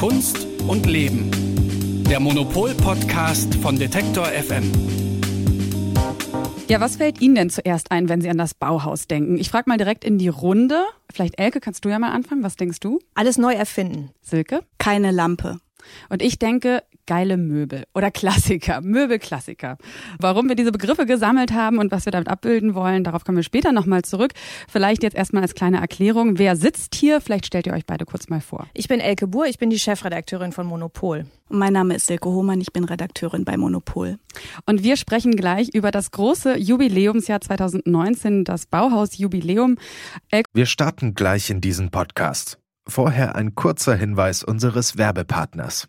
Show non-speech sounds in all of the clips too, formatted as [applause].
Kunst und Leben. Der Monopol-Podcast von Detektor FM. Ja, was fällt Ihnen denn zuerst ein, wenn Sie an das Bauhaus denken? Ich frage mal direkt in die Runde. Vielleicht Elke, kannst du ja mal anfangen. Was denkst du? Alles neu erfinden. Silke? Keine Lampe. Und ich denke, geile Möbel oder Klassiker, [laughs] Möbelklassiker. Warum wir diese Begriffe gesammelt haben und was wir damit abbilden wollen, darauf kommen wir später nochmal zurück. Vielleicht jetzt erstmal als kleine Erklärung, wer sitzt hier? Vielleicht stellt ihr euch beide kurz mal vor. Ich bin Elke Buhr, ich bin die Chefredakteurin von Monopol. Mein Name ist Silke Hohmann, ich bin Redakteurin bei Monopol. Und wir sprechen gleich über das große Jubiläumsjahr 2019, das Bauhaus-Jubiläum. Wir starten gleich in diesen Podcast. Vorher ein kurzer Hinweis unseres Werbepartners.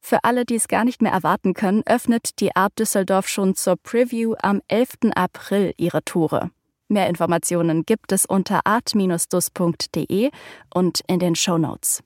Für alle, die es gar nicht mehr erwarten können, öffnet die Art Düsseldorf schon zur Preview am 11. April ihre Tore. Mehr Informationen gibt es unter art-dus.de und in den Show Notes.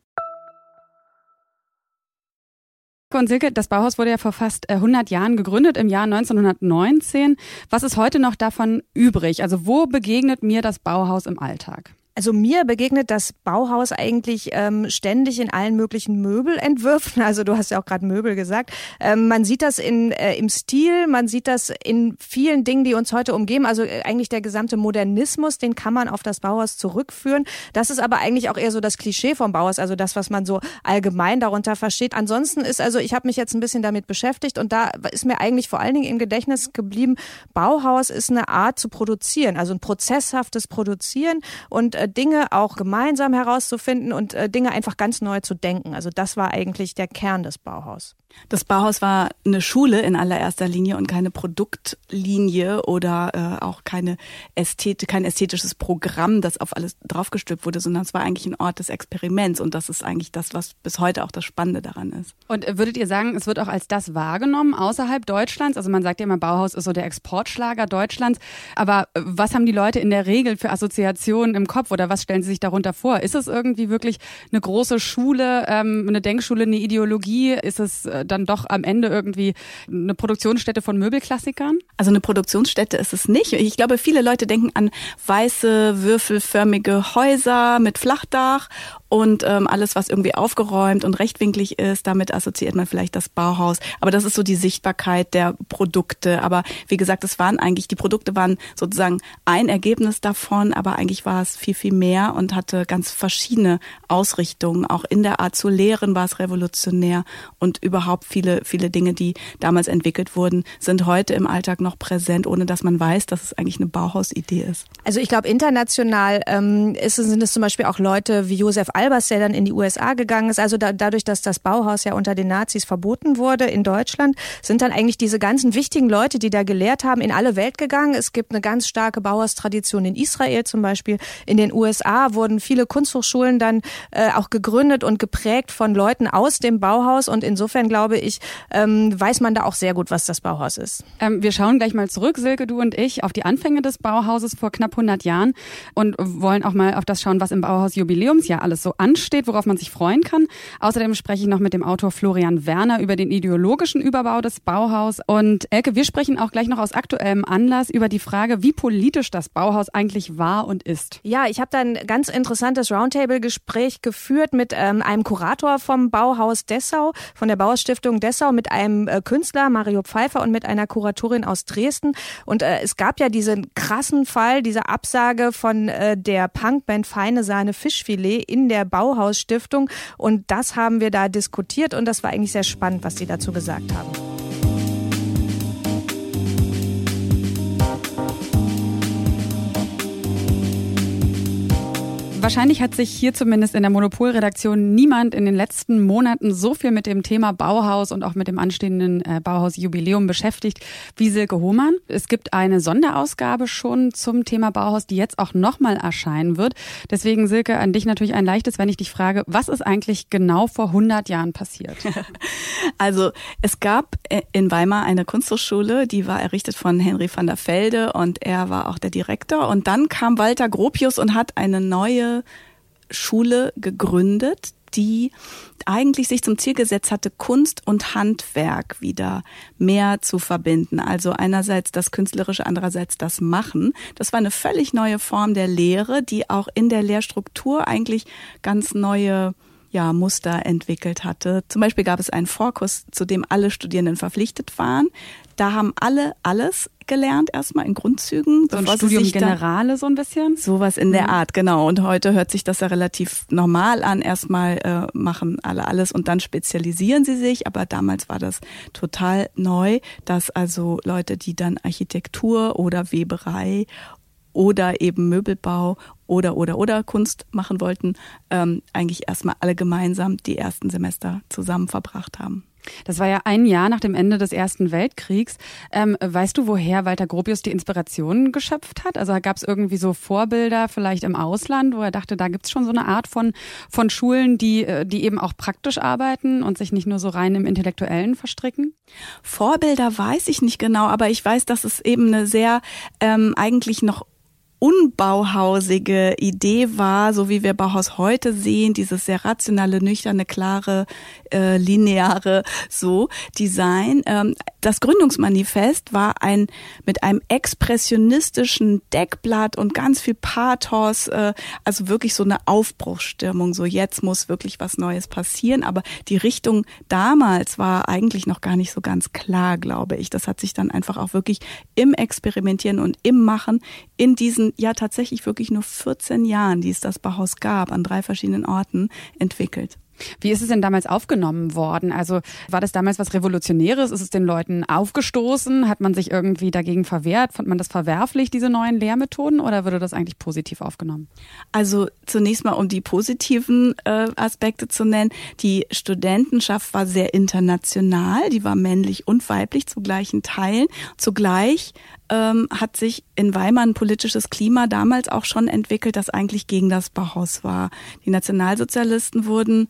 Und Silke, das Bauhaus wurde ja vor fast 100 äh, Jahren gegründet, im Jahr 1919. Was ist heute noch davon übrig? Also wo begegnet mir das Bauhaus im Alltag? Also mir begegnet das Bauhaus eigentlich ähm, ständig in allen möglichen Möbelentwürfen. [laughs] Also du hast ja auch gerade Möbel gesagt. Ähm, man sieht das in, äh, im Stil, man sieht das in vielen Dingen, die uns heute umgeben. Also äh, eigentlich der gesamte Modernismus, den kann man auf das Bauhaus zurückführen. Das ist aber eigentlich auch eher so das Klischee vom Bauhaus, also das, was man so allgemein darunter versteht. Ansonsten ist also, ich habe mich jetzt ein bisschen damit beschäftigt und da ist mir eigentlich vor allen Dingen im Gedächtnis geblieben, Bauhaus ist eine Art zu produzieren, also ein prozesshaftes Produzieren und äh, Dinge auch gemeinsam herauszufinden und äh, Dinge einfach ganz neu zu denken. Also das war eigentlich der Kern des Bauhaus. Das Bauhaus war eine Schule in allererster Linie und keine Produktlinie oder äh, auch keine Ästhet kein ästhetisches Programm, das auf alles draufgestülpt wurde, sondern es war eigentlich ein Ort des Experiments und das ist eigentlich das, was bis heute auch das Spannende daran ist. Und würdet ihr sagen, es wird auch als das wahrgenommen außerhalb Deutschlands? Also man sagt ja immer, Bauhaus ist so der Exportschlager Deutschlands, aber was haben die Leute in der Regel für Assoziationen im Kopf oder was stellen sie sich darunter vor? Ist es irgendwie wirklich eine große Schule, ähm, eine Denkschule, eine Ideologie? Ist es äh, dann doch am Ende irgendwie eine Produktionsstätte von Möbelklassikern? Also eine Produktionsstätte ist es nicht. Ich glaube, viele Leute denken an weiße, würfelförmige Häuser mit Flachdach und ähm, alles, was irgendwie aufgeräumt und rechtwinklig ist, damit assoziiert man vielleicht das Bauhaus. Aber das ist so die Sichtbarkeit der Produkte. Aber wie gesagt, es waren eigentlich, die Produkte waren sozusagen ein Ergebnis davon, aber eigentlich war es viel, viel mehr und hatte ganz verschiedene Ausrichtungen. Auch in der Art zu lehren war es revolutionär und überhaupt viele, viele Dinge, die damals entwickelt wurden, sind heute im Alltag noch präsent, ohne dass man weiß, dass es eigentlich eine Bauhausidee ist. Also ich glaube, international ähm, ist, sind es zum Beispiel auch Leute wie Josef Albers, der dann in die USA gegangen ist. Also da, dadurch, dass das Bauhaus ja unter den Nazis verboten wurde in Deutschland, sind dann eigentlich diese ganzen wichtigen Leute, die da gelehrt haben, in alle Welt gegangen. Es gibt eine ganz starke Bauhaustradition in Israel zum Beispiel. In den USA wurden viele Kunsthochschulen dann äh, auch gegründet und geprägt von Leuten aus dem Bauhaus. Und insofern glaube ich, ähm, weiß man da auch sehr gut, was das Bauhaus ist. Ähm, wir schauen gleich mal zurück, Silke, du und ich, auf die Anfänge des Bauhauses vor knapp 100 Jahren und wollen auch mal auf das schauen, was im Bauhaus Jubiläumsjahr alles so ansteht, worauf man sich freuen kann. Außerdem spreche ich noch mit dem Autor Florian Werner über den ideologischen Überbau des Bauhaus. Und Elke, wir sprechen auch gleich noch aus aktuellem Anlass über die Frage, wie politisch das Bauhaus eigentlich war und ist. Ja, ich habe da ein ganz interessantes Roundtable-Gespräch geführt mit ähm, einem Kurator vom Bauhaus Dessau, von der Bauhausstiftung Dessau, mit einem äh, Künstler, Mario Pfeiffer, und mit einer Kuratorin aus Dresden. Und äh, es gab ja diesen krassen Fall, diese Absage von äh, der Punkband Feine Sahne Fischfilet in der Bauhausstiftung. Und das haben wir da diskutiert und das war eigentlich sehr spannend, was Sie dazu gesagt haben. Wahrscheinlich hat sich hier zumindest in der Monopolredaktion niemand in den letzten Monaten so viel mit dem Thema Bauhaus und auch mit dem anstehenden äh, Bauhausjubiläum beschäftigt wie Silke Hohmann. Es gibt eine Sonderausgabe schon zum Thema Bauhaus, die jetzt auch nochmal erscheinen wird. Deswegen, Silke, an dich natürlich ein leichtes, wenn ich dich frage, was ist eigentlich genau vor 100 Jahren passiert? [laughs] Also es gab äh, in Weimar eine Kunsthochschule, die war errichtet von Henry van der Velde und er war auch der Direktor. Und dann kam Walter Gropius und hat eine neue Schule gegründet, die eigentlich sich zum Ziel gesetzt hatte, Kunst und Handwerk wieder mehr zu verbinden. Also einerseits das Künstlerische, andererseits das Machen. Das war eine völlig neue Form der Lehre, die auch in der Lehrstruktur eigentlich ganz neue ja, Muster entwickelt hatte. Zum Beispiel gab es einen Vorkurs, zu dem alle Studierenden verpflichtet waren. Da haben alle alles gelernt, erstmal in Grundzügen. So ein Studium Generale so ein bisschen? Sowas in der mhm. Art, genau. Und heute hört sich das ja relativ normal an. Erstmal äh, machen alle alles und dann spezialisieren sie sich. Aber damals war das total neu, dass also Leute, die dann Architektur oder Weberei oder eben Möbelbau oder oder oder Kunst machen wollten, ähm, eigentlich erstmal alle gemeinsam die ersten Semester zusammen verbracht haben. Das war ja ein Jahr nach dem Ende des Ersten Weltkriegs. Ähm, weißt du, woher Walter Gropius die Inspiration geschöpft hat? Also gab es irgendwie so Vorbilder vielleicht im Ausland, wo er dachte, da gibt's schon so eine Art von, von Schulen, die, äh, die eben auch praktisch arbeiten und sich nicht nur so rein im Intellektuellen verstricken? Vorbilder weiß ich nicht genau, aber ich weiß, dass es eben eine sehr ähm, eigentlich noch unbauhausige Idee war, so wie wir Bauhaus heute sehen, dieses sehr rationale, nüchterne, klare, äh, lineare so Design. Ähm, das Gründungsmanifest war ein mit einem expressionistischen Deckblatt und ganz viel Pathos, äh, also wirklich so eine Aufbruchsstimmung. So jetzt muss wirklich was Neues passieren. Aber die Richtung damals war eigentlich noch gar nicht so ganz klar, glaube ich. Das hat sich dann einfach auch wirklich im Experimentieren und im Machen in diesen ja tatsächlich wirklich nur 14 Jahren, die es das Bauhaus gab, an drei verschiedenen Orten entwickelt. Wie ist es denn damals aufgenommen worden? Also war das damals was Revolutionäres? Ist es den Leuten aufgestoßen? Hat man sich irgendwie dagegen verwehrt? Fand man das verwerflich, diese neuen Lehrmethoden, oder wurde das eigentlich positiv aufgenommen? Also zunächst mal, um die positiven äh, Aspekte zu nennen. Die Studentenschaft war sehr international, die war männlich und weiblich zu gleichen Teilen. Zugleich ähm, hat sich in Weimar ein politisches Klima damals auch schon entwickelt, das eigentlich gegen das Bauhaus war. Die Nationalsozialisten wurden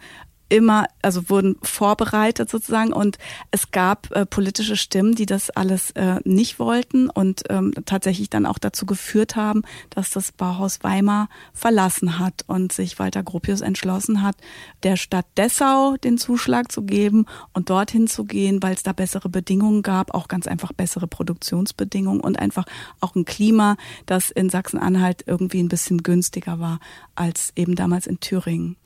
immer, also wurden vorbereitet sozusagen und es gab äh, politische Stimmen, die das alles äh, nicht wollten und ähm, tatsächlich dann auch dazu geführt haben, dass das Bauhaus Weimar verlassen hat und sich Walter Gropius entschlossen hat, der Stadt Dessau den Zuschlag zu geben und dorthin zu gehen, weil es da bessere Bedingungen gab, auch ganz einfach bessere Produktionsbedingungen und einfach auch ein Klima, das in Sachsen-Anhalt irgendwie ein bisschen günstiger war als eben damals in Thüringen.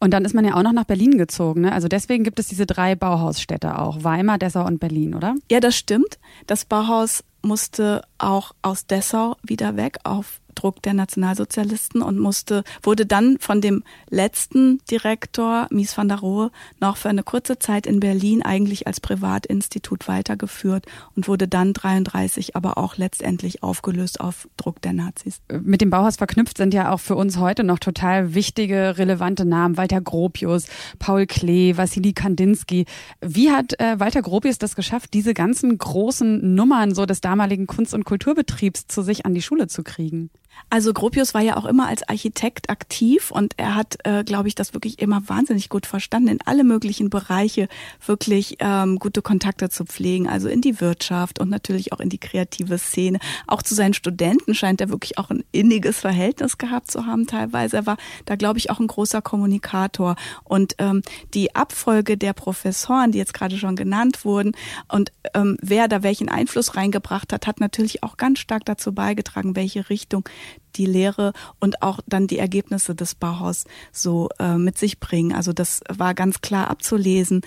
Und dann ist man ja auch noch nach Berlin gezogen. Ne? Also deswegen gibt es diese drei Bauhausstädte auch, Weimar, Dessau und Berlin, oder? Ja, das stimmt. Das Bauhaus musste auch aus Dessau wieder weg auf Druck der Nationalsozialisten und musste, wurde dann von dem letzten Direktor, Mies van der Rohe, noch für eine kurze Zeit in Berlin eigentlich als Privatinstitut weitergeführt und wurde dann 33 aber auch letztendlich aufgelöst auf Druck der Nazis. Mit dem Bauhaus verknüpft sind ja auch für uns heute noch total wichtige, relevante Namen. Walter Gropius, Paul Klee, Wassili Kandinsky. Wie hat äh, Walter Gropius das geschafft, diese ganzen großen Nummern so des damaligen Kunst- und Kulturbetriebs zu sich an die Schule zu kriegen? Also Gropius war ja auch immer als Architekt aktiv und er hat, äh, glaube ich, das wirklich immer wahnsinnig gut verstanden, in alle möglichen Bereiche wirklich ähm, gute Kontakte zu pflegen, also in die Wirtschaft und natürlich auch in die kreative Szene. Auch zu seinen Studenten scheint er wirklich auch ein inniges Verhältnis gehabt zu haben teilweise. Er war da, glaube ich, auch ein großer Kommunikator. Und ähm, die Abfolge der Professoren, die jetzt gerade schon genannt wurden und ähm, wer da welchen Einfluss reingebracht hat, hat natürlich auch ganz stark dazu beigetragen, welche Richtung die Lehre und auch dann die Ergebnisse des Bauhaus so äh, mit sich bringen. Also das war ganz klar abzulesen,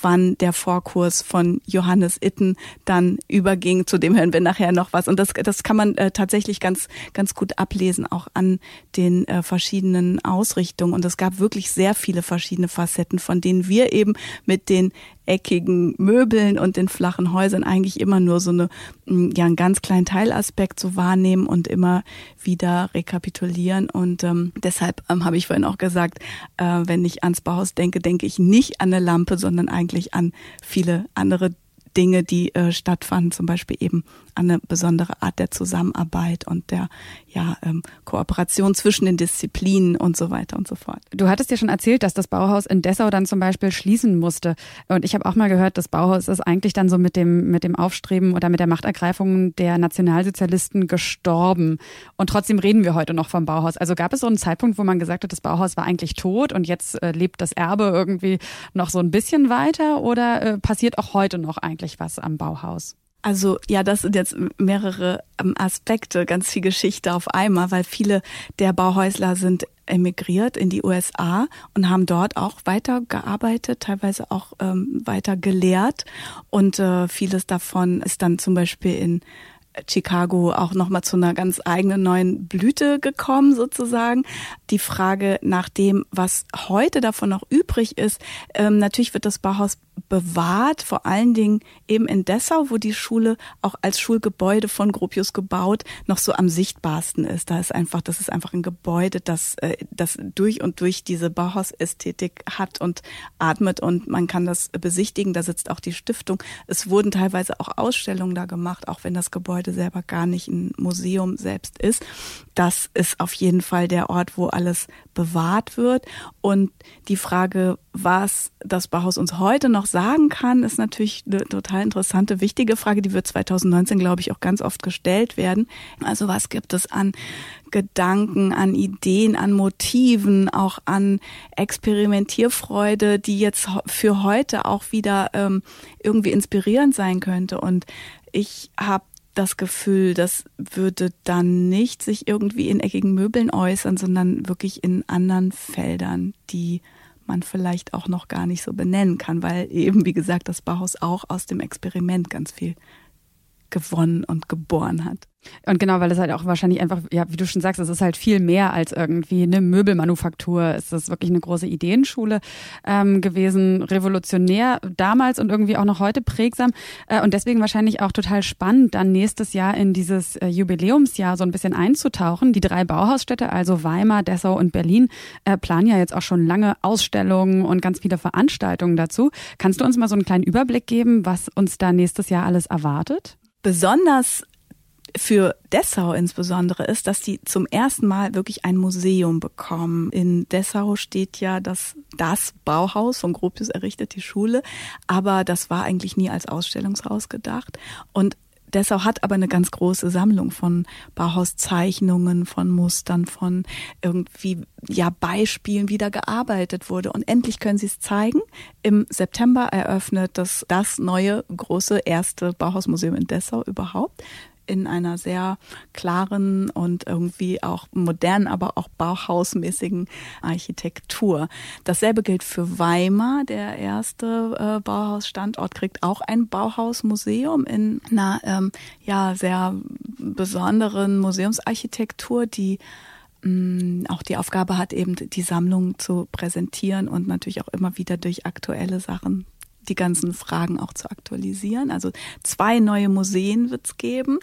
wann der Vorkurs von Johannes Itten dann überging. Zu dem hören wir nachher noch was. Und das, das kann man äh, tatsächlich ganz, ganz gut ablesen, auch an den äh, verschiedenen Ausrichtungen. Und es gab wirklich sehr viele verschiedene Facetten, von denen wir eben mit den eckigen Möbeln und den flachen Häusern eigentlich immer nur so eine, mm, ja, einen ganz kleinen Teilaspekt so wahrnehmen und immer wieder rekapitulieren. Und ähm, deshalb ähm, habe ich vorhin auch gesagt, äh, wenn ich ans Bauhaus denke, denke ich nicht an eine Lampe, sondern eigentlich an viele andere Dinge, die äh, stattfanden, zum Beispiel eben eine besondere Art der Zusammenarbeit und der ja, ähm, Kooperation zwischen den Disziplinen und so weiter und so fort. Du hattest ja schon erzählt, dass das Bauhaus in Dessau dann zum Beispiel schließen musste. Und ich habe auch mal gehört, das Bauhaus ist eigentlich dann so mit dem, mit dem Aufstreben oder mit der Machtergreifung der Nationalsozialisten gestorben. Und trotzdem reden wir heute noch vom Bauhaus. Also gab es so einen Zeitpunkt, wo man gesagt hat, das Bauhaus war eigentlich tot und jetzt äh, lebt das Erbe irgendwie noch so ein bisschen weiter oder äh, passiert auch heute noch eigentlich was am Bauhaus? Also ja, das sind jetzt mehrere ähm, Aspekte, ganz viel Geschichte auf einmal, weil viele der Bauhäusler sind emigriert in die USA und haben dort auch weiter gearbeitet, teilweise auch ähm, weiter gelehrt und äh, vieles davon ist dann zum Beispiel in Chicago auch nochmal zu einer ganz eigenen neuen Blüte gekommen sozusagen. Die Frage nach dem, was heute davon noch übrig ist, ähm, natürlich wird das Bauhaus bewahrt, vor allen Dingen eben in Dessau, wo die Schule auch als Schulgebäude von Gropius gebaut noch so am sichtbarsten ist. Da ist einfach, das ist einfach ein Gebäude, das, äh, das durch und durch diese Bauhausästhetik hat und atmet und man kann das besichtigen. Da sitzt auch die Stiftung. Es wurden teilweise auch Ausstellungen da gemacht, auch wenn das Gebäude selber gar nicht ein Museum selbst ist. Das ist auf jeden Fall der Ort, wo alles bewahrt wird. Und die Frage, was das Bauhaus uns heute noch sagen kann, ist natürlich eine total interessante, wichtige Frage, die wird 2019, glaube ich, auch ganz oft gestellt werden. Also was gibt es an Gedanken, an Ideen, an Motiven, auch an Experimentierfreude, die jetzt für heute auch wieder ähm, irgendwie inspirierend sein könnte. Und ich habe das Gefühl, das würde dann nicht sich irgendwie in eckigen Möbeln äußern, sondern wirklich in anderen Feldern, die man vielleicht auch noch gar nicht so benennen kann, weil eben, wie gesagt, das Bauhaus auch aus dem Experiment ganz viel gewonnen und geboren hat. Und genau, weil es halt auch wahrscheinlich einfach, ja, wie du schon sagst, es ist halt viel mehr als irgendwie eine Möbelmanufaktur. Es ist wirklich eine große Ideenschule ähm, gewesen, revolutionär damals und irgendwie auch noch heute prägsam. Äh, und deswegen wahrscheinlich auch total spannend, dann nächstes Jahr in dieses äh, Jubiläumsjahr so ein bisschen einzutauchen. Die drei Bauhausstädte, also Weimar, Dessau und Berlin, äh, planen ja jetzt auch schon lange Ausstellungen und ganz viele Veranstaltungen dazu. Kannst du uns mal so einen kleinen Überblick geben, was uns da nächstes Jahr alles erwartet? Besonders für Dessau insbesondere ist, dass die zum ersten Mal wirklich ein Museum bekommen. In Dessau steht ja das, das Bauhaus von Gropius errichtet, die Schule, aber das war eigentlich nie als Ausstellungshaus gedacht. Und Dessau hat aber eine ganz große Sammlung von Bauhauszeichnungen, von Mustern, von irgendwie ja Beispielen, wie da gearbeitet wurde. Und endlich können sie es zeigen. Im September eröffnet das das neue große erste Bauhausmuseum in Dessau überhaupt in einer sehr klaren und irgendwie auch modernen, aber auch bauhausmäßigen Architektur. Dasselbe gilt für Weimar. Der erste äh, Bauhausstandort kriegt auch ein Bauhausmuseum in einer ähm, ja sehr besonderen Museumsarchitektur, die mm, auch die Aufgabe hat, eben die Sammlung zu präsentieren und natürlich auch immer wieder durch aktuelle Sachen die ganzen Fragen auch zu aktualisieren. Also zwei neue Museen wird es geben.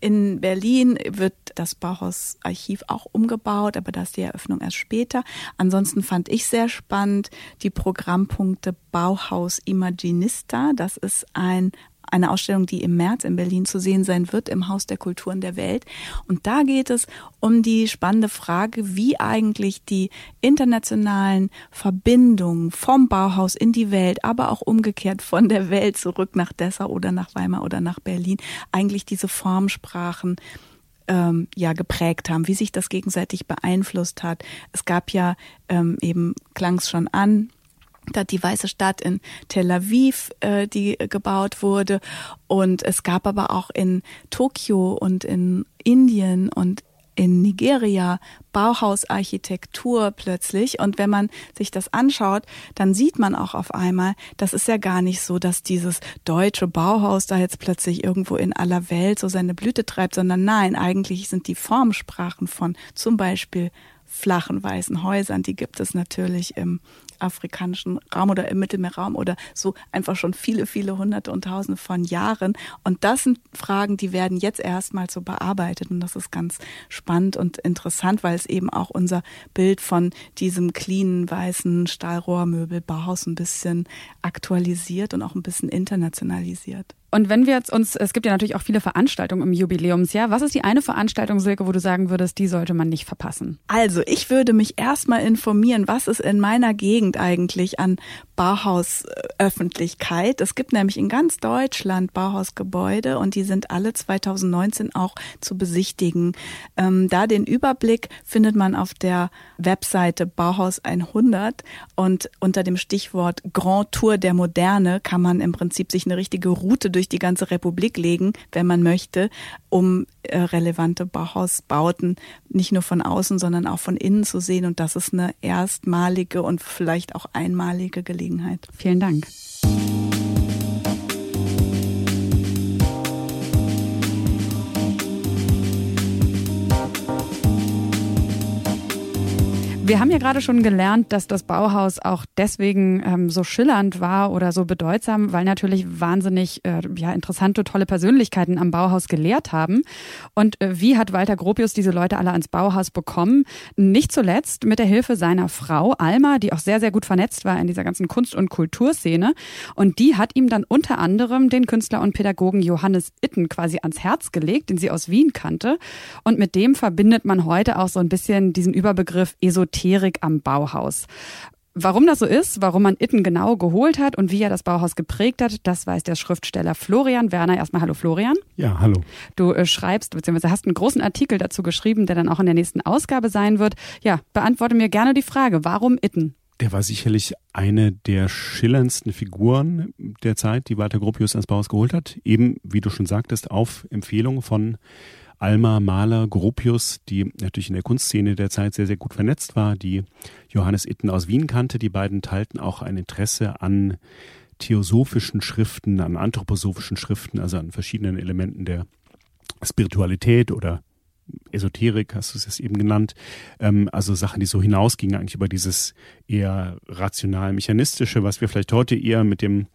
In Berlin wird das Bauhausarchiv auch umgebaut, aber da ist die Eröffnung erst später. Ansonsten fand ich sehr spannend die Programmpunkte Bauhaus Imaginista. Das ist ein eine Ausstellung, die im März in Berlin zu sehen sein wird, im Haus der Kulturen der Welt. Und da geht es um die spannende Frage, wie eigentlich die internationalen Verbindungen vom Bauhaus in die Welt, aber auch umgekehrt von der Welt zurück nach Dessau oder nach Weimar oder nach Berlin, eigentlich diese Formsprachen ähm, ja geprägt haben, wie sich das gegenseitig beeinflusst hat. Es gab ja ähm, eben, klang es schon an, da die Weiße Stadt in Tel Aviv, äh, die gebaut wurde. Und es gab aber auch in Tokio und in Indien und in Nigeria Bauhausarchitektur plötzlich. Und wenn man sich das anschaut, dann sieht man auch auf einmal, das ist ja gar nicht so, dass dieses deutsche Bauhaus da jetzt plötzlich irgendwo in aller Welt so seine Blüte treibt, sondern nein, eigentlich sind die Formsprachen von zum Beispiel flachen weißen Häusern, die gibt es natürlich im afrikanischen Raum oder im Mittelmeerraum oder so einfach schon viele, viele hunderte und tausende von Jahren. Und das sind Fragen, die werden jetzt erstmal so bearbeitet. Und das ist ganz spannend und interessant, weil es eben auch unser Bild von diesem cleanen, weißen Stahlrohrmöbel Bauhaus ein bisschen aktualisiert und auch ein bisschen internationalisiert. Und wenn wir jetzt uns, es gibt ja natürlich auch viele Veranstaltungen im Jubiläumsjahr. Was ist die eine Veranstaltung, Silke, wo du sagen würdest, die sollte man nicht verpassen? Also, ich würde mich erstmal informieren, was ist in meiner Gegend eigentlich an Bauhausöffentlichkeit. Es gibt nämlich in ganz Deutschland Bauhausgebäude und die sind alle 2019 auch zu besichtigen. Ähm, da den Überblick findet man auf der Webseite Bauhaus 100 und unter dem Stichwort Grand Tour der Moderne kann man im Prinzip sich eine richtige Route durch die ganze Republik legen, wenn man möchte, um äh, relevante Bauhausbauten nicht nur von außen, sondern auch von innen zu sehen. Und das ist eine erstmalige und vielleicht auch einmalige Gelegenheit. Vielen Dank. Wir haben ja gerade schon gelernt, dass das Bauhaus auch deswegen ähm, so schillernd war oder so bedeutsam, weil natürlich wahnsinnig äh, ja, interessante, tolle Persönlichkeiten am Bauhaus gelehrt haben. Und äh, wie hat Walter Gropius diese Leute alle ans Bauhaus bekommen? Nicht zuletzt mit der Hilfe seiner Frau Alma, die auch sehr, sehr gut vernetzt war in dieser ganzen Kunst- und Kulturszene. Und die hat ihm dann unter anderem den Künstler und Pädagogen Johannes Itten quasi ans Herz gelegt, den sie aus Wien kannte. Und mit dem verbindet man heute auch so ein bisschen diesen Überbegriff Esoterik Esoterik am Bauhaus. Warum das so ist, warum man Itten genau geholt hat und wie er das Bauhaus geprägt hat, das weiß der Schriftsteller Florian Werner. Erstmal hallo Florian. Ja, hallo. Du äh, schreibst bzw. hast einen großen Artikel dazu geschrieben, der dann auch in der nächsten Ausgabe sein wird. Ja, beantworte mir gerne die Frage, warum Itten? Der war sicherlich eine der schillerndsten Figuren der Zeit, die Walter Gropius ans Bauhaus geholt hat. Eben, wie du schon sagtest, auf Empfehlung von Alma Mahler Gropius, die natürlich in der Kunstszene der Zeit sehr, sehr gut vernetzt war, die Johannes Itten aus Wien kannte. Die beiden teilten auch ein Interesse an theosophischen Schriften, an anthroposophischen Schriften, also an verschiedenen Elementen der Spiritualität oder Esoterik, hast du es jetzt eben genannt, ähm, also Sachen, die so hinausgingen eigentlich über dieses eher rational-mechanistische, was wir vielleicht heute eher mit dem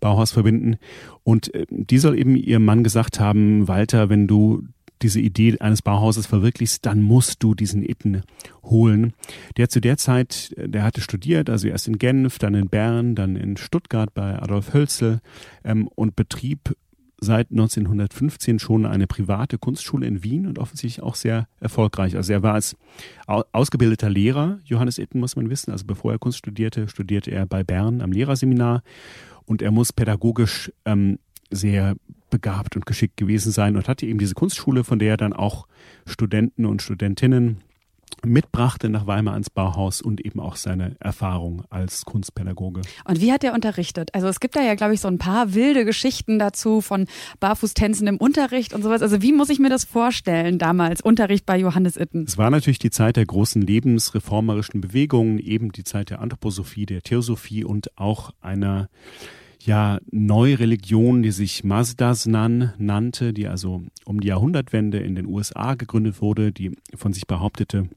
Bauhaus verbinden. Und äh, die soll eben ihrem Mann gesagt haben, Walter, wenn du diese Idee eines Bauhauses verwirklichst, dann musst du diesen Itten holen. Der zu der Zeit, der hatte studiert, also erst in Genf, dann in Bern, dann in Stuttgart bei Adolf Hölzel ähm, und betrieb seit 1915 schon eine private Kunstschule in Wien und offensichtlich auch sehr erfolgreich. Also er war als ausgebildeter Lehrer, Johannes Itten muss man wissen, also bevor er Kunst studierte, studierte er bei Bern am Lehrerseminar und er muss pädagogisch ähm, sehr begabt und geschickt gewesen sein und hatte eben diese Kunstschule, von der er dann auch Studenten und Studentinnen mitbrachte nach Weimar ans Bauhaus und eben auch seine Erfahrung als Kunstpädagoge. Und wie hat er unterrichtet? Also es gibt da ja, glaube ich, so ein paar wilde Geschichten dazu von Barfußtänzen im Unterricht und sowas. Also wie muss ich mir das vorstellen damals, Unterricht bei Johannes Itten? Es war natürlich die Zeit der großen lebensreformerischen Bewegungen, eben die Zeit der Anthroposophie, der Theosophie und auch einer ja Neureligion, die sich Mazdasnan nannte, die also um die Jahrhundertwende in den USA gegründet wurde, die von sich behauptete,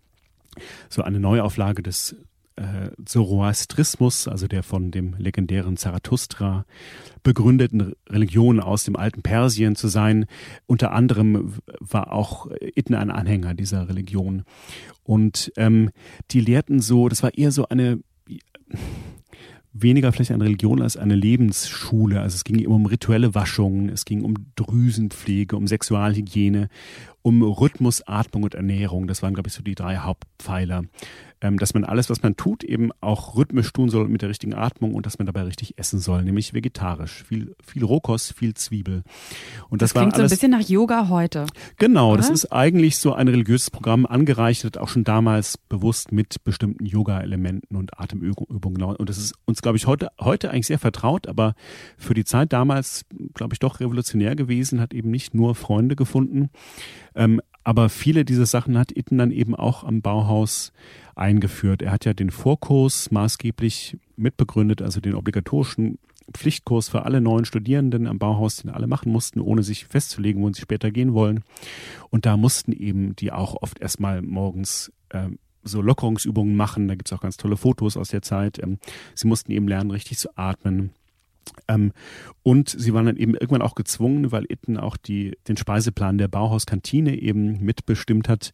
so eine Neuauflage des äh, Zoroastrismus, also der von dem legendären Zarathustra begründeten Religion aus dem alten Persien zu sein. Unter anderem war auch Itten ein Anhänger dieser Religion. Und ähm, die lehrten so, das war eher so eine weniger vielleicht eine Religion als eine Lebensschule. Also es ging immer um rituelle Waschungen, es ging um Drüsenpflege, um Sexualhygiene, um Rhythmus, Atmung und Ernährung. Das waren, glaube ich, so die drei Hauptpfeiler ähm, dass man alles, was man tut, eben auch rhythmisch tun soll mit der richtigen Atmung und dass man dabei richtig essen soll, nämlich vegetarisch. Viel, viel Rohkost, viel Zwiebel. Und das, das klingt so ein bisschen nach Yoga heute. Genau, oder? das ist eigentlich so ein religiöses Programm angereichert, auch schon damals bewusst mit bestimmten Yoga-Elementen und Atemübungen. Genau. Und das ist uns, glaube ich, heute, heute eigentlich sehr vertraut, aber für die Zeit damals, glaube ich, doch revolutionär gewesen, hat eben nicht nur Freunde gefunden. Ähm, aber viele dieser Sachen hat Itten dann eben auch am Bauhaus eingeführt. Er hat ja den Vorkurs maßgeblich mitbegründet, also den obligatorischen Pflichtkurs für alle neuen Studierenden am Bauhaus, den alle machen mussten, ohne sich festzulegen, wo sie später gehen wollen. Und da mussten eben die auch oft erstmal morgens äh, so Lockerungsübungen machen. Da gibt es auch ganz tolle Fotos aus der Zeit. Ähm, sie mussten eben lernen, richtig zu atmen. Ähm, und sie waren dann eben irgendwann auch gezwungen, weil Itten auch die, den Speiseplan der Bauhauskantine eben mitbestimmt hat,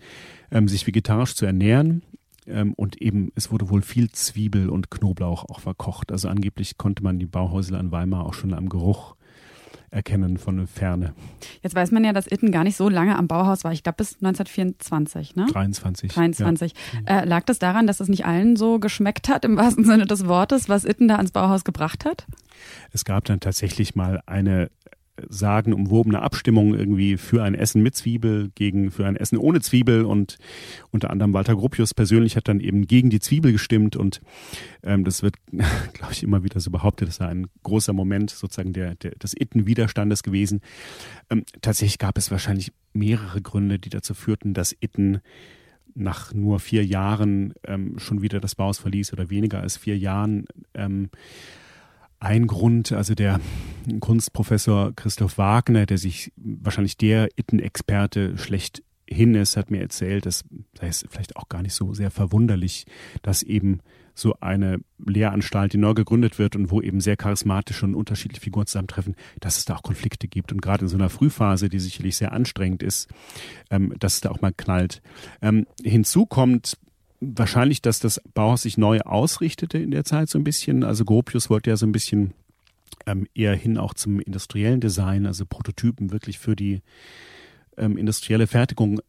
ähm, sich vegetarisch zu ernähren. Ähm, und eben, es wurde wohl viel Zwiebel und Knoblauch auch verkocht. Also angeblich konnte man die Bauhäusler in Weimar auch schon am Geruch erkennen von Ferne. Jetzt weiß man ja, dass Itten gar nicht so lange am Bauhaus war. Ich glaube bis 1924, ne? 23. 23. Ja. Äh, lag das daran, dass es nicht allen so geschmeckt hat, im wahrsten Sinne des Wortes, was Itten da ans Bauhaus gebracht hat? Es gab dann tatsächlich mal eine sagenumwobene Abstimmung irgendwie für ein Essen mit Zwiebel gegen für ein Essen ohne Zwiebel. Und unter anderem Walter Gropius persönlich hat dann eben gegen die Zwiebel gestimmt. Und ähm, das wird, [laughs] glaube ich, immer wieder so behauptet, das sei ein großer Moment sozusagen der, der des Itten-Widerstandes gewesen. Ähm, tatsächlich gab es wahrscheinlich mehrere Gründe, die dazu führten, dass Itten nach nur vier Jahren ähm, schon wieder das Baus verließ oder weniger als vier Jahren ähm, ein Grund, also der Kunstprofessor Christoph Wagner, der sich wahrscheinlich der Itten-Experte schlechthin ist, hat mir erzählt, das ist vielleicht auch gar nicht so sehr verwunderlich, dass eben so eine Lehranstalt, die neu gegründet wird und wo eben sehr charismatische und unterschiedliche Figuren zusammentreffen, dass es da auch Konflikte gibt. Und gerade in so einer Frühphase, die sicherlich sehr anstrengend ist, ähm, dass es da auch mal knallt. Ähm, hinzu kommt, wahrscheinlich, dass das Bauhaus sich neu ausrichtete in der Zeit so ein bisschen. Also Gropius wollte ja so ein bisschen ähm, eher hin auch zum industriellen Design, also Prototypen wirklich für die ähm, industrielle Fertigung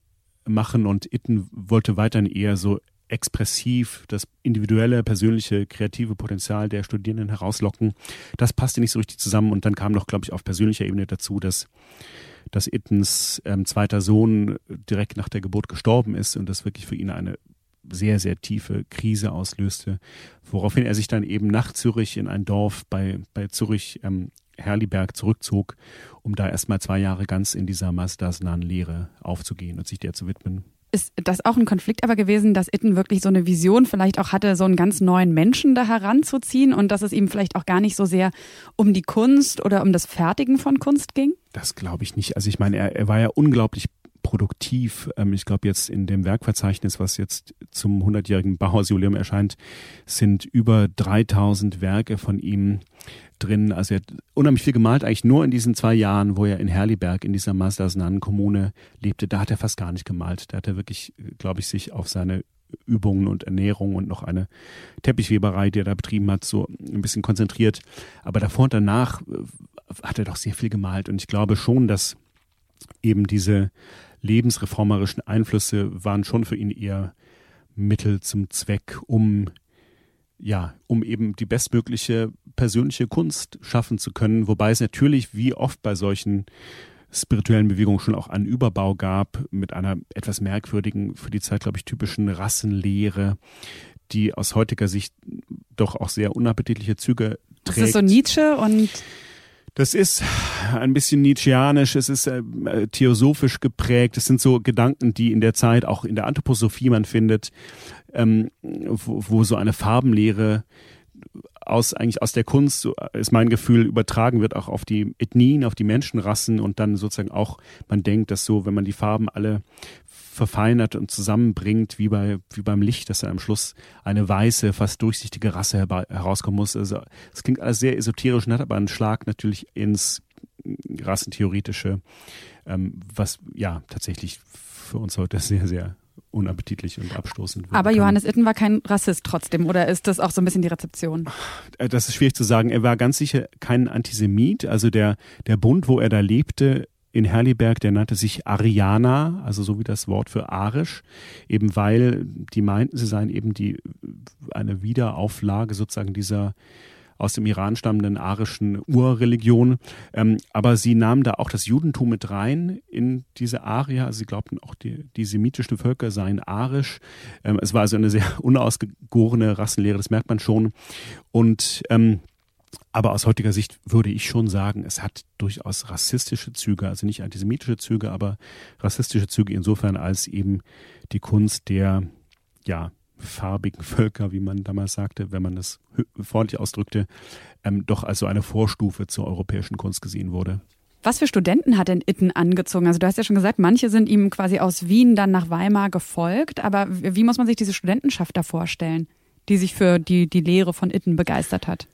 machen und Itten wollte weiterhin eher so expressiv das individuelle, persönliche, kreative Potenzial der Studierenden herauslocken. Das passte nicht so richtig zusammen und dann kam noch, glaube ich, auf persönlicher Ebene dazu, dass dass Ittens ähm, zweiter Sohn direkt nach der Geburt gestorben ist und das wirklich für ihn eine sehr, sehr tiefe Krise auslöste, woraufhin er sich dann eben nach Zürich in ein Dorf bei, bei Zürich ähm, Herliberg zurückzog, um da erstmal zwei Jahre ganz in dieser Masdas-nahen Lehre aufzugehen und sich der zu widmen. Ist das auch ein Konflikt aber gewesen, dass Itten wirklich so eine Vision vielleicht auch hatte, so einen ganz neuen Menschen da heranzuziehen und dass es ihm vielleicht auch gar nicht so sehr um die Kunst oder um das Fertigen von Kunst ging? Das glaube ich nicht. Also ich meine, er, er war ja unglaublich produktiv. Ähm, ich glaube, jetzt in dem Werkverzeichnis, was jetzt zum 100-jährigen Bauhausjubiläum erscheint, sind über 3000 Werke von ihm drin. Also er hat unheimlich viel gemalt, eigentlich nur in diesen zwei Jahren, wo er in Herliberg, in dieser Mastersnannen-Kommune lebte. Da hat er fast gar nicht gemalt. Da hat er wirklich, glaube ich, sich auf seine Übungen und Ernährung und noch eine Teppichweberei, die er da betrieben hat, so ein bisschen konzentriert. Aber davor und danach äh, hat er doch sehr viel gemalt. Und ich glaube schon, dass eben diese lebensreformerischen Einflüsse waren schon für ihn eher Mittel zum Zweck, um ja, um eben die bestmögliche persönliche Kunst schaffen zu können, wobei es natürlich wie oft bei solchen spirituellen Bewegungen schon auch einen Überbau gab mit einer etwas merkwürdigen, für die Zeit glaube ich typischen Rassenlehre, die aus heutiger Sicht doch auch sehr unappetitliche Züge trägt. Das ist so Nietzsche und das ist ein bisschen Nietzscheanisch, es ist äh, theosophisch geprägt. Es sind so Gedanken, die in der Zeit auch in der Anthroposophie man findet, ähm, wo, wo so eine Farbenlehre aus eigentlich aus der Kunst, so ist mein Gefühl, übertragen wird auch auf die Ethnien, auf die Menschenrassen und dann sozusagen auch, man denkt, dass so, wenn man die Farben alle verfeinert und zusammenbringt, wie bei wie beim Licht, dass dann am Schluss eine weiße, fast durchsichtige Rasse herauskommen muss. Also es klingt alles sehr esoterisch und hat aber einen Schlag natürlich ins rassentheoretische, ähm, was ja tatsächlich für uns heute sehr, sehr unappetitlich und abstoßend. Aber Johannes Itten war kein Rassist trotzdem, oder ist das auch so ein bisschen die Rezeption? Das ist schwierig zu sagen. Er war ganz sicher kein Antisemit. Also der, der Bund, wo er da lebte, in Herliberg, der nannte sich Ariana, also so wie das Wort für arisch, eben weil die meinten, sie seien eben die eine Wiederauflage sozusagen dieser aus dem Iran stammenden arischen Urreligion. Ähm, aber sie nahmen da auch das Judentum mit rein in diese Aria. Also sie glaubten auch, die, die semitischen Völker seien arisch. Ähm, es war also eine sehr [laughs] unausgegorene Rassenlehre, das merkt man schon. Und ähm, aber aus heutiger Sicht würde ich schon sagen, es hat durchaus rassistische Züge, also nicht antisemitische Züge, aber rassistische Züge insofern, als eben die Kunst der, ja, farbigen Völker, wie man damals sagte, wenn man das freundlich ausdrückte, ähm, doch als so eine Vorstufe zur europäischen Kunst gesehen wurde. Was für Studenten hat denn Itten angezogen? Also du hast ja schon gesagt, manche sind ihm quasi aus Wien dann nach Weimar gefolgt, aber wie muss man sich diese Studentenschaft da vorstellen, die sich für die, die Lehre von Itten begeistert hat?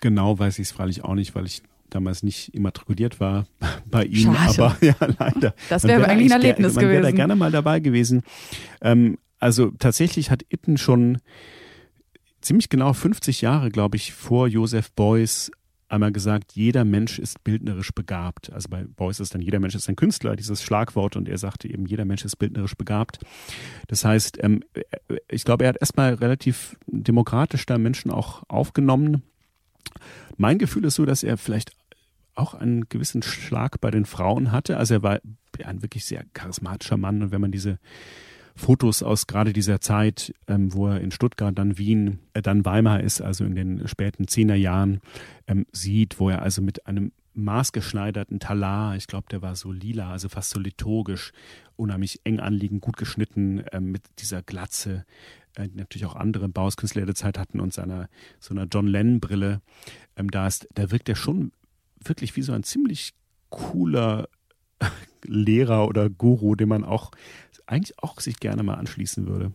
Genau weiß ich es freilich auch nicht, weil ich damals nicht immatrikuliert war [laughs] bei ihm, Schade. aber [laughs] ja, leider. Das wäre wär eigentlich ein Erlebnis gewesen. Man wäre da gerne mal dabei gewesen. Ähm, also tatsächlich hat Itten schon ziemlich genau 50 Jahre, glaube ich, vor Joseph Beuys einmal gesagt, jeder Mensch ist bildnerisch begabt. Also bei Beuys ist dann jeder Mensch ist ein Künstler, dieses Schlagwort, und er sagte eben, jeder Mensch ist bildnerisch begabt. Das heißt, ähm, ich glaube, er hat erstmal relativ demokratisch da Menschen auch aufgenommen. Mein Gefühl ist so, dass er vielleicht auch einen gewissen Schlag bei den Frauen hatte. Also er war ein wirklich sehr charismatischer Mann und wenn man diese Fotos aus gerade dieser Zeit, ähm, wo er in Stuttgart, dann Wien, äh, dann Weimar ist, also in den späten Zehnerjahren, ähm, sieht, wo er also mit einem maßgeschneiderten Talar, ich glaube, der war so lila, also fast so liturgisch, unheimlich eng anliegend, gut geschnitten, ähm, mit dieser Glatze, äh, natürlich auch andere Bauskünstler der Zeit hatten und seiner so einer John Lennon Brille, ähm, da ist, da wirkt er schon wirklich wie so ein ziemlich cooler [laughs] Lehrer oder Guru, den man auch eigentlich auch sich gerne mal anschließen würde.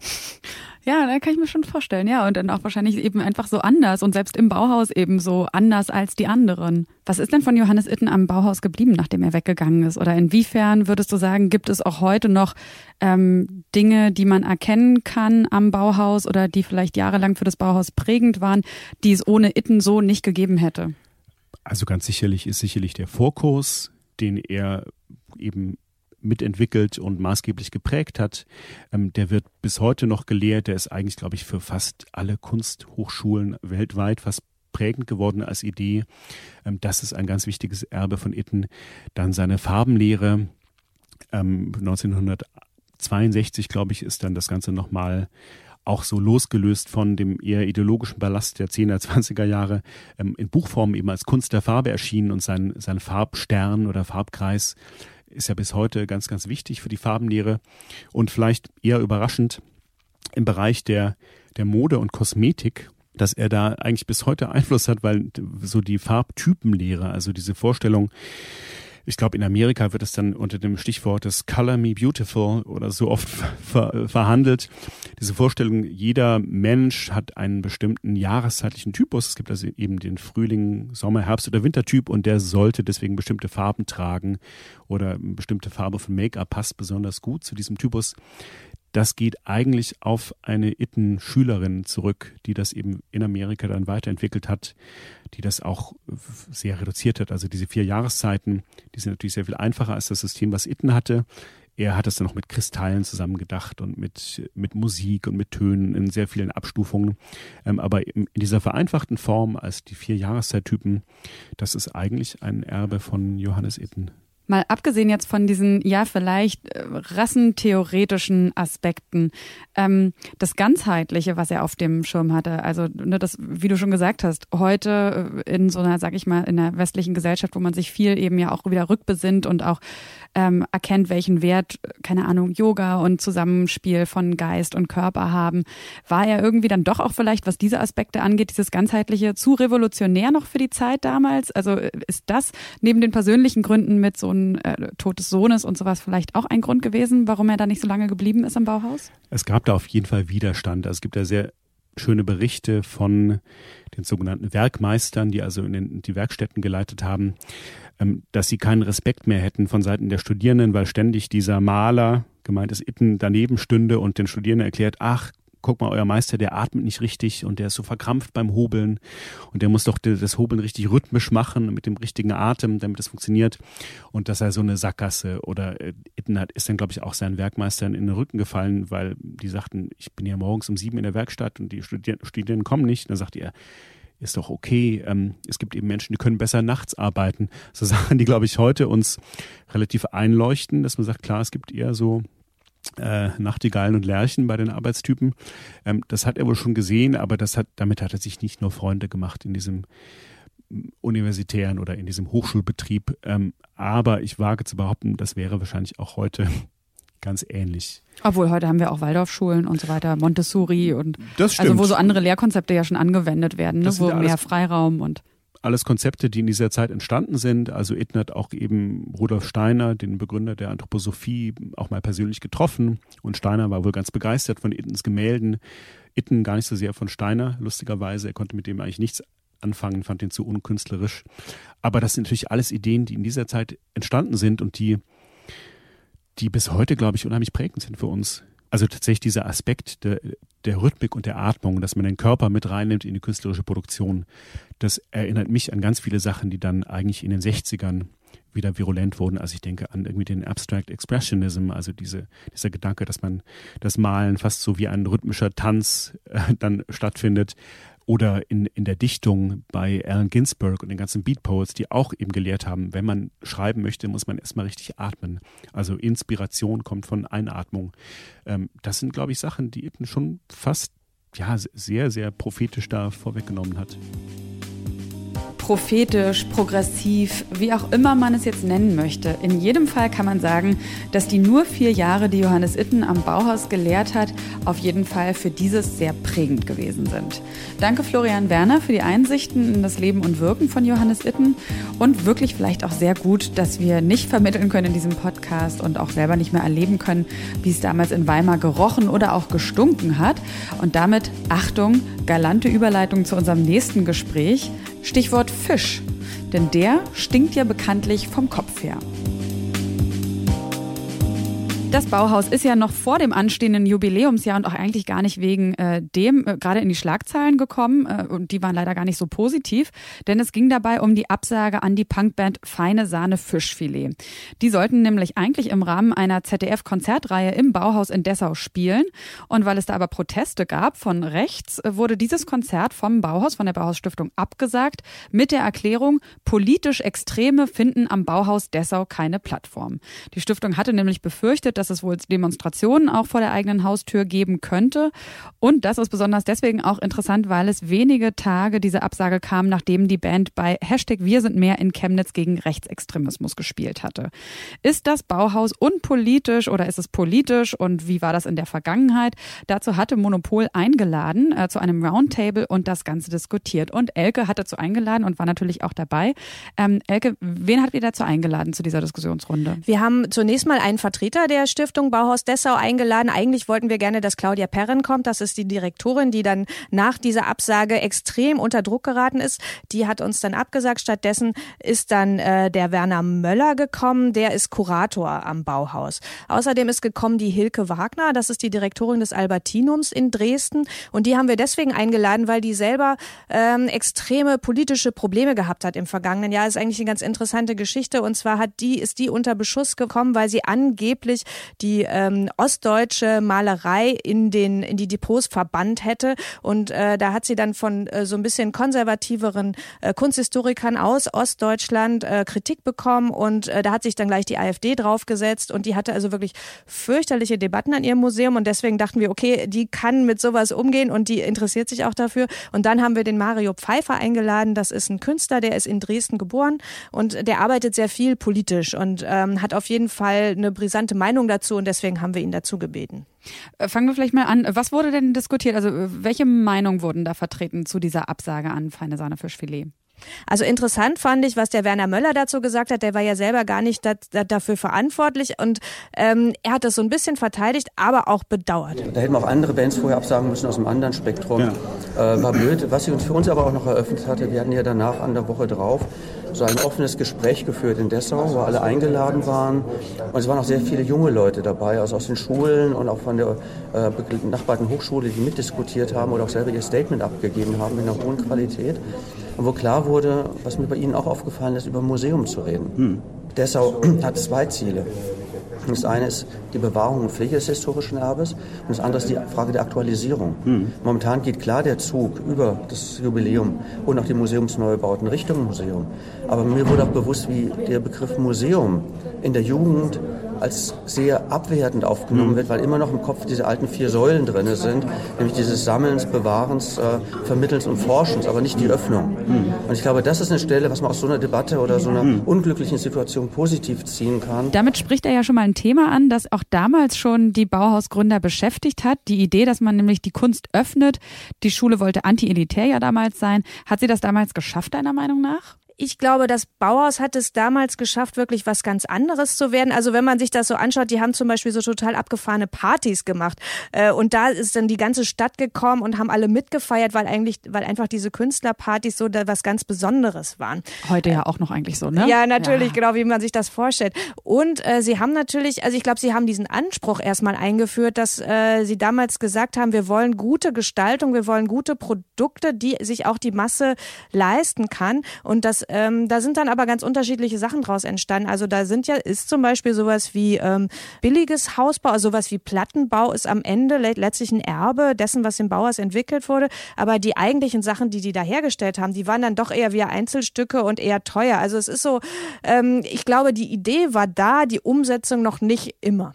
[laughs] Ja, da kann ich mir schon vorstellen, ja. Und dann auch wahrscheinlich eben einfach so anders und selbst im Bauhaus eben so anders als die anderen. Was ist denn von Johannes Itten am Bauhaus geblieben, nachdem er weggegangen ist? Oder inwiefern würdest du sagen, gibt es auch heute noch ähm, Dinge, die man erkennen kann am Bauhaus oder die vielleicht jahrelang für das Bauhaus prägend waren, die es ohne Itten so nicht gegeben hätte? Also ganz sicherlich ist sicherlich der Vorkurs, den er eben mitentwickelt und maßgeblich geprägt hat. Ähm, der wird bis heute noch gelehrt. Der ist eigentlich, glaube ich, für fast alle Kunsthochschulen weltweit fast prägend geworden als Idee. Ähm, das ist ein ganz wichtiges Erbe von Itten. Dann seine Farbenlehre. Ähm, 1962, glaube ich, ist dann das Ganze nochmal auch so losgelöst von dem eher ideologischen Ballast der 10er, 20er Jahre ähm, in Buchform eben als Kunst der Farbe erschienen und sein, sein Farbstern oder Farbkreis ist ja bis heute ganz, ganz wichtig für die Farbenlehre und vielleicht eher überraschend im Bereich der, der Mode und Kosmetik, dass er da eigentlich bis heute Einfluss hat, weil so die Farbtypenlehre, also diese Vorstellung, ich glaube, in Amerika wird es dann unter dem Stichwort des Color Me Beautiful oder so oft [laughs] ver verhandelt. Diese Vorstellung, jeder Mensch hat einen bestimmten jahreszeitlichen Typus. Es gibt also eben den Frühling, Sommer, Herbst oder Wintertyp und der sollte deswegen bestimmte Farben tragen oder bestimmte Farbe von Make-up passt besonders gut zu diesem Typus das geht eigentlich auf eine Itten-Schülerin zurück, die das eben in Amerika dann weiterentwickelt hat, die das auch sehr reduziert hat. Also diese vier Jahreszeiten, die sind natürlich sehr viel einfacher als das System, was Itten hatte. Er hat es dann noch mit Kristallen zusammengedacht und mit, mit Musik und mit Tönen in sehr vielen Abstufungen. Ähm, aber in dieser vereinfachten Form als die vier Jahreszeittypen, das ist eigentlich ein Erbe von Johannes Itten. Mal abgesehen jetzt von diesen, ja, vielleicht äh, rassentheoretischen Aspekten, ähm, das Ganzheitliche, was er auf dem Schirm hatte, also ne, das, wie du schon gesagt hast, heute äh, in so einer, sag ich mal, in einer westlichen Gesellschaft, wo man sich viel eben ja auch wieder rückbesinnt und auch ähm, erkennt, welchen Wert, keine Ahnung, Yoga und Zusammenspiel von Geist und Körper haben, war er irgendwie dann doch auch vielleicht, was diese Aspekte angeht, dieses Ganzheitliche, zu revolutionär noch für die Zeit damals? Also äh, ist das neben den persönlichen Gründen mit so einem äh, Tod des Sohnes und sowas vielleicht auch ein Grund gewesen, warum er da nicht so lange geblieben ist im Bauhaus? Es gab da auf jeden Fall Widerstand. Also es gibt ja sehr schöne Berichte von den sogenannten Werkmeistern, die also in den, die Werkstätten geleitet haben, ähm, dass sie keinen Respekt mehr hätten von Seiten der Studierenden, weil ständig dieser Maler, gemeint ist Itten, daneben stünde und den Studierenden erklärt, ach, guck mal, euer Meister, der atmet nicht richtig und der ist so verkrampft beim Hobeln und der muss doch das Hobeln richtig rhythmisch machen mit dem richtigen Atem, damit es funktioniert und das sei so eine Sackgasse oder äh, Itten hat, ist dann, glaube ich, auch seinen Werkmeistern in den Rücken gefallen, weil die sagten, ich bin ja morgens um sieben in der Werkstatt und die Studierenden kommen nicht. Und dann sagt er, ist doch okay. Ähm, es gibt eben Menschen, die können besser nachts arbeiten. So [laughs] Sachen, die, glaube ich, heute uns relativ einleuchten, dass man sagt, klar, es gibt eher so äh, Nachtigallen und Lerchen bei den Arbeitstypen. Ähm, das hat er wohl schon gesehen, aber das hat, damit hat er sich nicht nur Freunde gemacht in diesem universitären oder in diesem Hochschulbetrieb. Ähm, aber ich wage zu behaupten, das wäre wahrscheinlich auch heute [laughs] ganz ähnlich. Obwohl heute haben wir auch Waldorfschulen und so weiter, Montessori und das also wo so andere Lehrkonzepte ja schon angewendet werden, ne? wo mehr Freiraum und alles Konzepte, die in dieser Zeit entstanden sind. Also Itten hat auch eben Rudolf Steiner, den Begründer der Anthroposophie, auch mal persönlich getroffen. Und Steiner war wohl ganz begeistert von Ittens Gemälden. Itten gar nicht so sehr von Steiner, lustigerweise. Er konnte mit dem eigentlich nichts anfangen, fand den zu unkünstlerisch. Aber das sind natürlich alles Ideen, die in dieser Zeit entstanden sind und die, die bis heute, glaube ich, unheimlich prägend sind für uns. Also tatsächlich dieser Aspekt der, der Rhythmik und der Atmung, dass man den Körper mit reinnimmt in die künstlerische Produktion, das erinnert mich an ganz viele Sachen, die dann eigentlich in den 60ern wieder virulent wurden. Also ich denke an irgendwie den Abstract Expressionism, also diese, dieser Gedanke, dass man das Malen fast so wie ein rhythmischer Tanz äh, dann stattfindet oder in, in der Dichtung bei Allen Ginsberg und den ganzen Beat Poets, die auch eben gelehrt haben, wenn man schreiben möchte, muss man erstmal richtig atmen. Also Inspiration kommt von Einatmung. Ähm, das sind, glaube ich, Sachen, die eben schon fast ja, sehr, sehr prophetisch da vorweggenommen hat prophetisch, progressiv, wie auch immer man es jetzt nennen möchte. In jedem Fall kann man sagen, dass die nur vier Jahre, die Johannes Itten am Bauhaus gelehrt hat, auf jeden Fall für dieses sehr prägend gewesen sind. Danke Florian Werner für die Einsichten in das Leben und Wirken von Johannes Itten und wirklich vielleicht auch sehr gut, dass wir nicht vermitteln können in diesem Podcast und auch selber nicht mehr erleben können, wie es damals in Weimar gerochen oder auch gestunken hat. Und damit, Achtung, galante Überleitung zu unserem nächsten Gespräch. Stichwort Fisch, denn der stinkt ja bekanntlich vom Kopf her. Das Bauhaus ist ja noch vor dem anstehenden Jubiläumsjahr und auch eigentlich gar nicht wegen äh, dem äh, gerade in die Schlagzeilen gekommen. Äh, und die waren leider gar nicht so positiv, denn es ging dabei um die Absage an die Punkband Feine Sahne Fischfilet. Die sollten nämlich eigentlich im Rahmen einer ZDF-Konzertreihe im Bauhaus in Dessau spielen. Und weil es da aber Proteste gab von rechts, äh, wurde dieses Konzert vom Bauhaus, von der Bauhausstiftung abgesagt mit der Erklärung, politisch Extreme finden am Bauhaus Dessau keine Plattform. Die Stiftung hatte nämlich befürchtet, dass dass es wohl Demonstrationen auch vor der eigenen Haustür geben könnte. Und das ist besonders deswegen auch interessant, weil es wenige Tage diese Absage kam, nachdem die Band bei Hashtag Wir sind mehr in Chemnitz gegen Rechtsextremismus gespielt hatte. Ist das Bauhaus unpolitisch oder ist es politisch und wie war das in der Vergangenheit? Dazu hatte Monopol eingeladen äh, zu einem Roundtable und das Ganze diskutiert. Und Elke hat dazu eingeladen und war natürlich auch dabei. Ähm, Elke, wen hat ihr dazu eingeladen zu dieser Diskussionsrunde? Wir haben zunächst mal einen Vertreter der Stiftung Bauhaus Dessau eingeladen. Eigentlich wollten wir gerne, dass Claudia Perren kommt. Das ist die Direktorin, die dann nach dieser Absage extrem unter Druck geraten ist. Die hat uns dann abgesagt. Stattdessen ist dann äh, der Werner Möller gekommen. Der ist Kurator am Bauhaus. Außerdem ist gekommen die Hilke Wagner. Das ist die Direktorin des Albertinums in Dresden. Und die haben wir deswegen eingeladen, weil die selber ähm, extreme politische Probleme gehabt hat im vergangenen Jahr. Das ist eigentlich eine ganz interessante Geschichte. Und zwar hat die, ist die unter Beschuss gekommen, weil sie angeblich die ähm, ostdeutsche Malerei in den in die Depots verbannt hätte. Und äh, da hat sie dann von äh, so ein bisschen konservativeren äh, Kunsthistorikern aus Ostdeutschland äh, Kritik bekommen und äh, da hat sich dann gleich die AfD draufgesetzt und die hatte also wirklich fürchterliche Debatten an ihrem Museum und deswegen dachten wir, okay, die kann mit sowas umgehen und die interessiert sich auch dafür. Und dann haben wir den Mario Pfeiffer eingeladen. Das ist ein Künstler, der ist in Dresden geboren und der arbeitet sehr viel politisch und ähm, hat auf jeden Fall eine brisante Meinung dazu und deswegen haben wir ihn dazu gebeten. Äh, fangen wir vielleicht mal an. Was wurde denn diskutiert? Also äh, welche Meinungen wurden da vertreten zu dieser Absage an Feine Sahne Fischfilet? Also interessant fand ich, was der Werner Möller dazu gesagt hat. Der war ja selber gar nicht da, da, dafür verantwortlich und ähm, er hat das so ein bisschen verteidigt, aber auch bedauert. Da hätten wir auch andere Bands vorher absagen müssen aus einem anderen Spektrum. Ja. Äh, war blöd. Was sie uns für uns aber auch noch eröffnet hatte, wir hatten ja danach an der Woche drauf so ein offenes Gespräch geführt in Dessau, wo alle eingeladen waren. Und es waren auch sehr viele junge Leute dabei, also aus den Schulen und auch von der äh, benachbarten Hochschule, die mitdiskutiert haben oder auch selber ihr Statement abgegeben haben in einer hohen Qualität. Und wo klar wurde, was mir bei Ihnen auch aufgefallen ist, über Museum zu reden. Hm. Dessau [clears throat] hat zwei Ziele. Das eine ist die Bewahrung und Pflege des historischen Erbes und das andere ist die Frage der Aktualisierung. Hm. Momentan geht klar der Zug über das Jubiläum und auch die Museumsneubauten Richtung Museum. Aber mir wurde auch bewusst, wie der Begriff Museum in der Jugend als sehr abwertend aufgenommen mhm. wird, weil immer noch im Kopf diese alten vier Säulen drin sind, nämlich dieses Sammelns, Bewahrens, äh, Vermittelns und Forschens, aber nicht die Öffnung. Mhm. Und ich glaube, das ist eine Stelle, was man aus so einer Debatte oder so einer mhm. unglücklichen Situation positiv ziehen kann. Damit spricht er ja schon mal ein Thema an, das auch damals schon die Bauhausgründer beschäftigt hat. Die Idee, dass man nämlich die Kunst öffnet. Die Schule wollte anti-elitär ja damals sein. Hat sie das damals geschafft, deiner Meinung nach? Ich glaube, das Bauhaus hat es damals geschafft, wirklich was ganz anderes zu werden. Also wenn man sich das so anschaut, die haben zum Beispiel so total abgefahrene Partys gemacht. Äh, und da ist dann die ganze Stadt gekommen und haben alle mitgefeiert, weil eigentlich, weil einfach diese Künstlerpartys so was ganz Besonderes waren. Heute ja auch noch eigentlich so, ne? Ja, natürlich, ja. genau, wie man sich das vorstellt. Und äh, sie haben natürlich, also ich glaube, sie haben diesen Anspruch erstmal eingeführt, dass äh, sie damals gesagt haben, wir wollen gute Gestaltung, wir wollen gute Produkte, die sich auch die Masse leisten kann. Und das ähm, da sind dann aber ganz unterschiedliche Sachen draus entstanden. Also da sind ja, ist zum Beispiel sowas wie ähm, billiges Hausbau, also sowas wie Plattenbau ist am Ende le letztlich ein Erbe dessen, was im Bauhaus entwickelt wurde. Aber die eigentlichen Sachen, die die da hergestellt haben, die waren dann doch eher wie Einzelstücke und eher teuer. Also es ist so, ähm, ich glaube, die Idee war da, die Umsetzung noch nicht immer.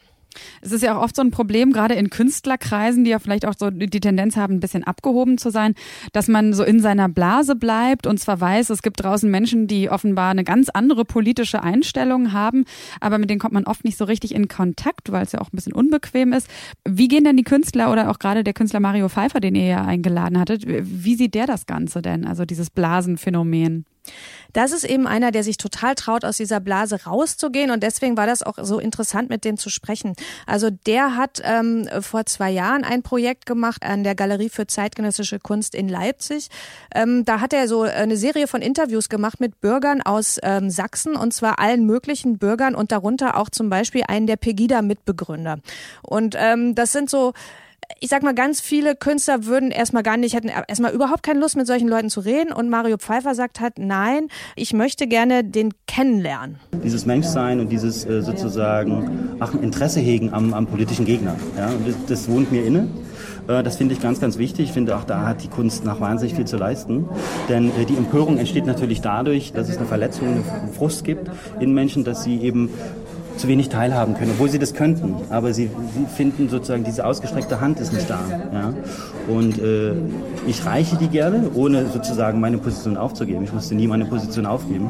Es ist ja auch oft so ein Problem, gerade in Künstlerkreisen, die ja vielleicht auch so die Tendenz haben, ein bisschen abgehoben zu sein, dass man so in seiner Blase bleibt und zwar weiß, es gibt draußen Menschen, die offenbar eine ganz andere politische Einstellung haben, aber mit denen kommt man oft nicht so richtig in Kontakt, weil es ja auch ein bisschen unbequem ist. Wie gehen denn die Künstler oder auch gerade der Künstler Mario Pfeiffer, den ihr ja eingeladen hattet, wie sieht der das Ganze denn, also dieses Blasenphänomen? Das ist eben einer, der sich total traut, aus dieser Blase rauszugehen. Und deswegen war das auch so interessant, mit dem zu sprechen. Also der hat ähm, vor zwei Jahren ein Projekt gemacht an der Galerie für zeitgenössische Kunst in Leipzig. Ähm, da hat er so eine Serie von Interviews gemacht mit Bürgern aus ähm, Sachsen und zwar allen möglichen Bürgern und darunter auch zum Beispiel einen der Pegida-Mitbegründer. Und ähm, das sind so ich sag mal, ganz viele Künstler würden erstmal gar nicht, hätten erstmal überhaupt keine Lust, mit solchen Leuten zu reden. Und Mario Pfeiffer sagt halt, nein, ich möchte gerne den kennenlernen. Dieses Menschsein und dieses äh, sozusagen ach, Interesse hegen am, am politischen Gegner. Ja? Das, das wohnt mir inne. Äh, das finde ich ganz, ganz wichtig. Ich finde auch da hat die Kunst noch wahnsinnig viel zu leisten. Denn äh, die Empörung entsteht natürlich dadurch, dass es eine Verletzung, einen Frust gibt in Menschen, dass sie eben zu wenig teilhaben können, obwohl sie das könnten. Aber sie, sie finden sozusagen, diese ausgestreckte Hand ist nicht da. Ja? Und äh, ich reiche die gerne, ohne sozusagen meine Position aufzugeben. Ich musste nie meine Position aufgeben.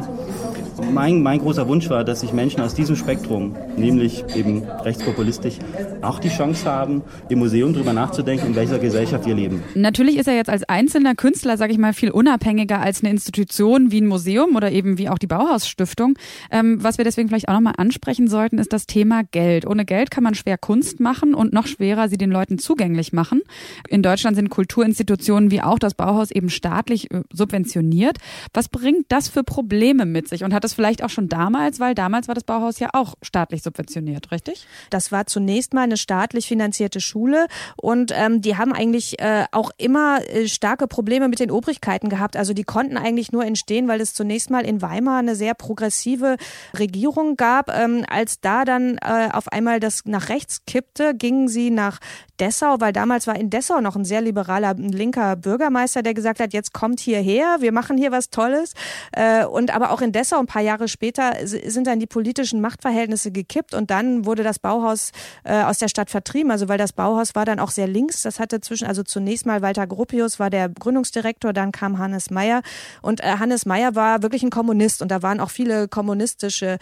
Mein, mein großer Wunsch war, dass sich Menschen aus diesem Spektrum, nämlich eben rechtspopulistisch, auch die Chance haben, im Museum darüber nachzudenken, in welcher Gesellschaft wir leben. Natürlich ist er jetzt als einzelner Künstler, sage ich mal, viel unabhängiger als eine Institution wie ein Museum oder eben wie auch die Bauhausstiftung. Ähm, was wir deswegen vielleicht auch nochmal ansprechen sollten, ist das Thema Geld. Ohne Geld kann man schwer Kunst machen und noch schwerer sie den Leuten zugänglich machen. In Deutschland sind Kulturinstitutionen wie auch das Bauhaus eben staatlich äh, subventioniert. Was bringt das für Probleme mit sich und hat das vielleicht auch schon damals, weil damals war das Bauhaus ja auch staatlich subventioniert, richtig? Das war zunächst mal eine staatlich finanzierte Schule und ähm, die haben eigentlich äh, auch immer äh, starke Probleme mit den Obrigkeiten gehabt. Also die konnten eigentlich nur entstehen, weil es zunächst mal in Weimar eine sehr progressive Regierung gab. Ähm, als da dann äh, auf einmal das nach rechts kippte, gingen sie nach Dessau, weil damals war in Dessau noch ein sehr liberaler linker Bürgermeister, der gesagt hat, jetzt kommt hierher, wir machen hier was Tolles. Äh, und aber auch in Dessau ein paar Jahre später sind dann die politischen Machtverhältnisse gekippt und dann wurde das Bauhaus äh, aus der Stadt vertrieben. Also weil das Bauhaus war dann auch sehr links. Das hatte zwischen, also zunächst mal Walter Gropius war der Gründungsdirektor, dann kam Hannes Meyer und äh, Hannes Meyer war wirklich ein Kommunist und da waren auch viele kommunistische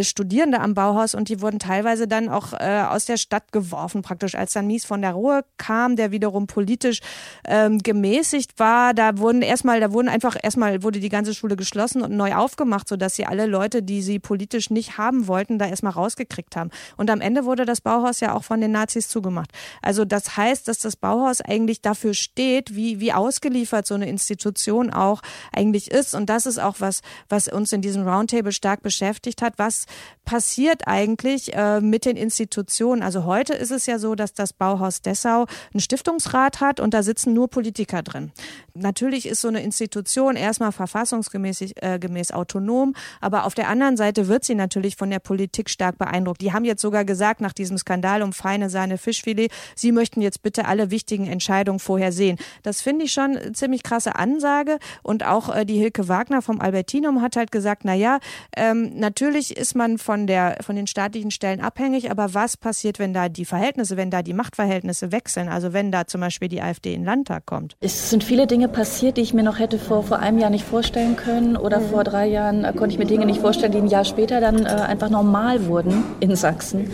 Studierende am Bauhaus und die wurden teilweise dann auch aus der Stadt geworfen praktisch, als dann Mies von der Ruhe kam, der wiederum politisch ähm, gemäßigt war. Da wurden erstmal, da wurden einfach erstmal wurde die ganze Schule geschlossen und neu aufgemacht, sodass sie alle Leute, die sie politisch nicht haben wollten, da erstmal rausgekriegt haben. Und am Ende wurde das Bauhaus ja auch von den Nazis zugemacht. Also das heißt, dass das Bauhaus eigentlich dafür steht, wie, wie ausgeliefert so eine Institution auch eigentlich ist. Und das ist auch was, was uns in diesem Roundtable stark beschäftigt hat. Was passiert eigentlich äh, mit den Institutionen? Also heute ist es ja so, dass das Bauhaus Dessau einen Stiftungsrat hat und da sitzen nur Politiker drin. Natürlich ist so eine Institution erstmal verfassungsgemäß äh, gemäß autonom, Aber auf der anderen Seite wird sie natürlich von der Politik stark beeindruckt. Die haben jetzt sogar gesagt, nach diesem Skandal um feine Sahne Fischfilet, sie möchten jetzt bitte alle wichtigen Entscheidungen vorher sehen. Das finde ich schon eine ziemlich krasse Ansage. Und auch äh, die Hilke Wagner vom Albertinum hat halt gesagt, na ja, ähm, natürlich ist man von der, von den staatlichen Stellen abhängig, aber was passiert, wenn da die Verhältnisse, wenn da die Machtverhältnisse wechseln? Also wenn da zum Beispiel die AfD in den Landtag kommt. Es sind viele Dinge passiert, die ich mir noch hätte vor, vor einem Jahr nicht vorstellen können oder mhm. vor drei Jahren äh, konnte ich mir Dinge nicht vorstellen, die ein Jahr später dann äh, einfach normal wurden in Sachsen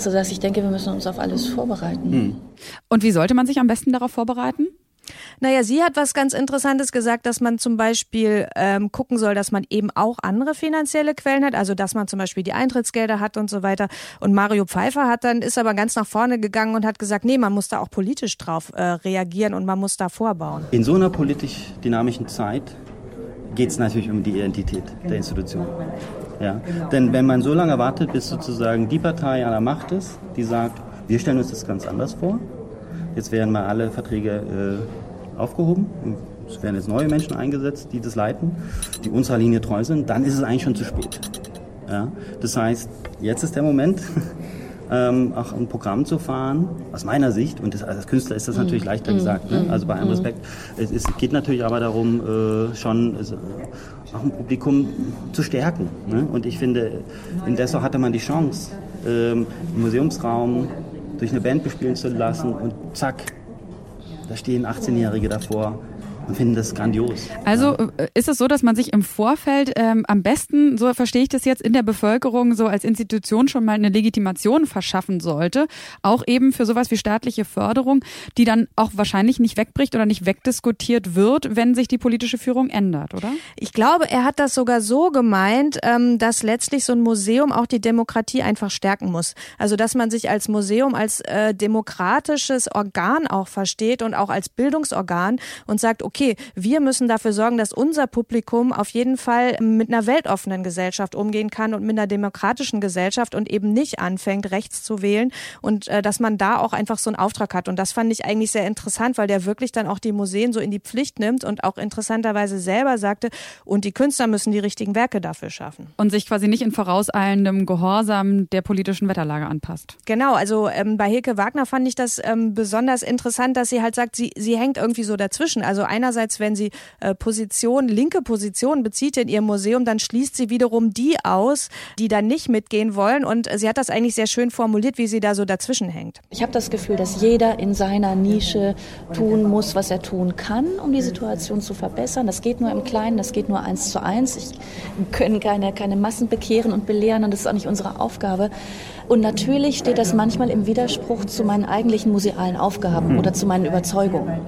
sodass ich denke, wir müssen uns auf alles vorbereiten. Mhm. Und wie sollte man sich am besten darauf vorbereiten? Naja, sie hat was ganz Interessantes gesagt, dass man zum Beispiel ähm, gucken soll, dass man eben auch andere finanzielle Quellen hat, also dass man zum Beispiel die Eintrittsgelder hat und so weiter. Und Mario Pfeiffer hat dann, ist aber ganz nach vorne gegangen und hat gesagt, nee, man muss da auch politisch drauf äh, reagieren und man muss da vorbauen. In so einer politisch dynamischen Zeit geht es natürlich um die Identität der Institution. Ja? Denn wenn man so lange wartet, bis sozusagen die Partei an der Macht ist, die sagt, wir stellen uns das ganz anders vor, Jetzt werden mal alle Verträge äh, aufgehoben. Es werden jetzt neue Menschen eingesetzt, die das leiten, die unserer Linie treu sind. Dann ist es eigentlich schon zu spät. Ja? Das heißt, jetzt ist der Moment, [laughs] ähm, auch ein Programm zu fahren, aus meiner Sicht, und das, als Künstler ist das mm. natürlich leichter mm. gesagt, ne? also bei allem mm. Respekt, es, es, geht natürlich aber darum, äh, schon also, auch ein Publikum zu stärken. Ne? Und ich finde, in Dessau hatte man die Chance, ähm, im Museumsraum durch eine Band bespielen zu lassen und zack, da stehen 18-Jährige davor und finden das grandios. Also äh, ist es so, dass man sich im Vorfeld ähm, am besten, so verstehe ich das jetzt, in der Bevölkerung so als Institution schon mal eine Legitimation verschaffen sollte, auch eben für sowas wie staatliche Förderung, die dann auch wahrscheinlich nicht wegbricht oder nicht wegdiskutiert wird, wenn sich die politische Führung ändert, oder? Ich glaube, er hat das sogar so gemeint, ähm, dass letztlich so ein Museum auch die Demokratie einfach stärken muss. Also dass man sich als Museum als äh, demokratisches Organ auch versteht und auch als Bildungsorgan und sagt, okay, okay, wir müssen dafür sorgen, dass unser Publikum auf jeden Fall mit einer weltoffenen Gesellschaft umgehen kann und mit einer demokratischen Gesellschaft und eben nicht anfängt, rechts zu wählen und äh, dass man da auch einfach so einen Auftrag hat. Und das fand ich eigentlich sehr interessant, weil der wirklich dann auch die Museen so in die Pflicht nimmt und auch interessanterweise selber sagte, und die Künstler müssen die richtigen Werke dafür schaffen. Und sich quasi nicht in vorauseilendem Gehorsam der politischen Wetterlage anpasst. Genau, also ähm, bei Hilke Wagner fand ich das ähm, besonders interessant, dass sie halt sagt, sie, sie hängt irgendwie so dazwischen. Also einer einerseits, wenn sie äh, Position, linke Positionen bezieht in ihrem Museum, dann schließt sie wiederum die aus, die dann nicht mitgehen wollen. Und sie hat das eigentlich sehr schön formuliert, wie sie da so dazwischen hängt. Ich habe das Gefühl, dass jeder in seiner Nische tun muss, was er tun kann, um die Situation zu verbessern. Das geht nur im Kleinen, das geht nur eins zu eins. Ich können keine, keine Massen bekehren und belehren und das ist auch nicht unsere Aufgabe. Und natürlich steht das manchmal im Widerspruch zu meinen eigentlichen musealen Aufgaben oder zu meinen Überzeugungen.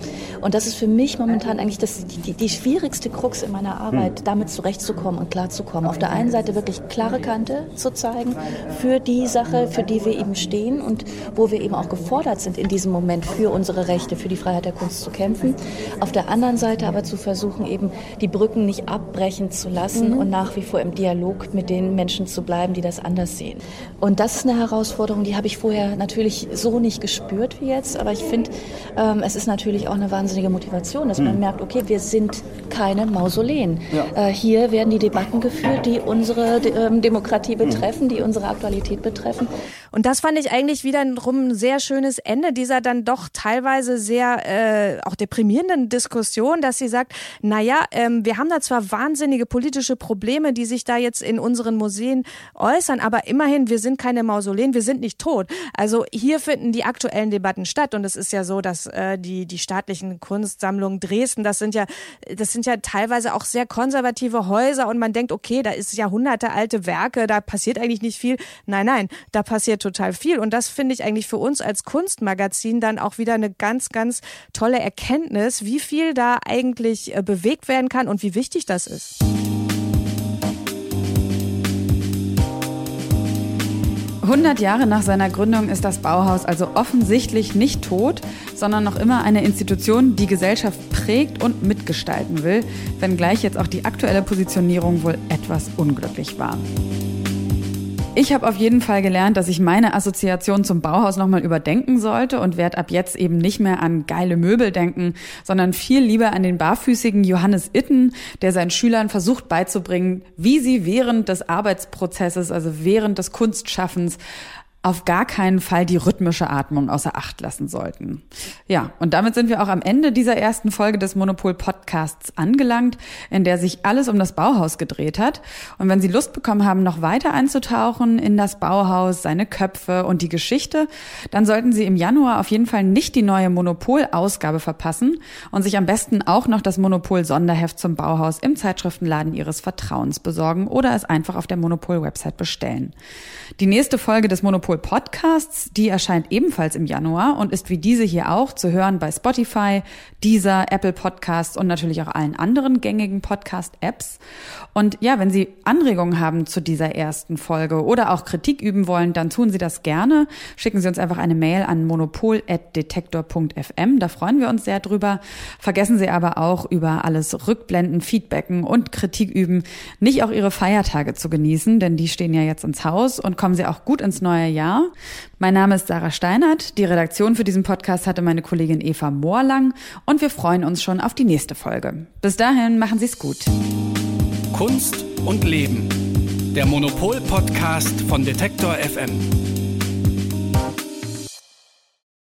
Und das ist für mich momentan eigentlich das, die, die schwierigste Krux in meiner Arbeit, damit zurechtzukommen und klarzukommen. Auf der einen Seite wirklich klare Kante zu zeigen für die Sache, für die wir eben stehen und wo wir eben auch gefordert sind, in diesem Moment für unsere Rechte, für die Freiheit der Kunst zu kämpfen. Auf der anderen Seite aber zu versuchen, eben die Brücken nicht abbrechen zu lassen mhm. und nach wie vor im Dialog mit den Menschen zu bleiben, die das anders sehen. Und das ist eine Herausforderung, die habe ich vorher natürlich so nicht gespürt wie jetzt, aber ich finde, ähm, es ist natürlich auch eine wahnsinnige Motivation, dass man hm. merkt, okay, wir sind keine Mausoleen. Ja. Äh, hier werden die Debatten geführt, die unsere ähm, Demokratie hm. betreffen, die unsere Aktualität betreffen. Und das fand ich eigentlich wiederum ein sehr schönes Ende dieser dann doch teilweise sehr äh, auch deprimierenden Diskussion, dass sie sagt, naja, ähm, wir haben da zwar wahnsinnige politische Probleme, die sich da jetzt in unseren Museen äußern, aber immerhin, wir sind keine Mausoleen, wir sind nicht tot. Also hier finden die aktuellen Debatten statt und es ist ja so, dass äh, die, die staatlichen Kunstsammlungen Dresden, das sind ja, das sind ja teilweise auch sehr konservative Häuser und man denkt, okay, da ist Jahrhunderte alte Werke, da passiert eigentlich nicht viel. Nein, nein, da passiert total viel. Und das finde ich eigentlich für uns als Kunstmagazin dann auch wieder eine ganz, ganz tolle Erkenntnis, wie viel da eigentlich äh, bewegt werden kann und wie wichtig das ist. 100 Jahre nach seiner Gründung ist das Bauhaus also offensichtlich nicht tot, sondern noch immer eine Institution, die Gesellschaft prägt und mitgestalten will, wenngleich jetzt auch die aktuelle Positionierung wohl etwas unglücklich war. Ich habe auf jeden Fall gelernt, dass ich meine Assoziation zum Bauhaus nochmal überdenken sollte und werde ab jetzt eben nicht mehr an geile Möbel denken, sondern viel lieber an den barfüßigen Johannes Itten, der seinen Schülern versucht beizubringen, wie sie während des Arbeitsprozesses, also während des Kunstschaffens, auf gar keinen Fall die rhythmische Atmung außer Acht lassen sollten. Ja, und damit sind wir auch am Ende dieser ersten Folge des Monopol Podcasts angelangt, in der sich alles um das Bauhaus gedreht hat. Und wenn Sie Lust bekommen haben, noch weiter einzutauchen in das Bauhaus, seine Köpfe und die Geschichte, dann sollten Sie im Januar auf jeden Fall nicht die neue Monopol-Ausgabe verpassen und sich am besten auch noch das Monopol-Sonderheft zum Bauhaus im Zeitschriftenladen Ihres Vertrauens besorgen oder es einfach auf der Monopol-Website bestellen. Die nächste Folge des Monopol Podcasts, die erscheint ebenfalls im Januar und ist wie diese hier auch zu hören bei Spotify, Deezer, Apple Podcasts und natürlich auch allen anderen gängigen Podcast-Apps. Und ja, wenn Sie Anregungen haben zu dieser ersten Folge oder auch Kritik üben wollen, dann tun Sie das gerne. Schicken Sie uns einfach eine Mail an monopol.detektor.fm. Da freuen wir uns sehr drüber. Vergessen Sie aber auch über alles Rückblenden, Feedbacken und Kritik üben, nicht auch Ihre Feiertage zu genießen, denn die stehen ja jetzt ins Haus und kommen Sie auch gut ins neue Jahr. Mein Name ist Sarah Steinert. Die Redaktion für diesen Podcast hatte meine Kollegin Eva Moorlang und wir freuen uns schon auf die nächste Folge. Bis dahin, machen Sie es gut. Kunst und Leben. Der Monopol-Podcast von Detektor FM.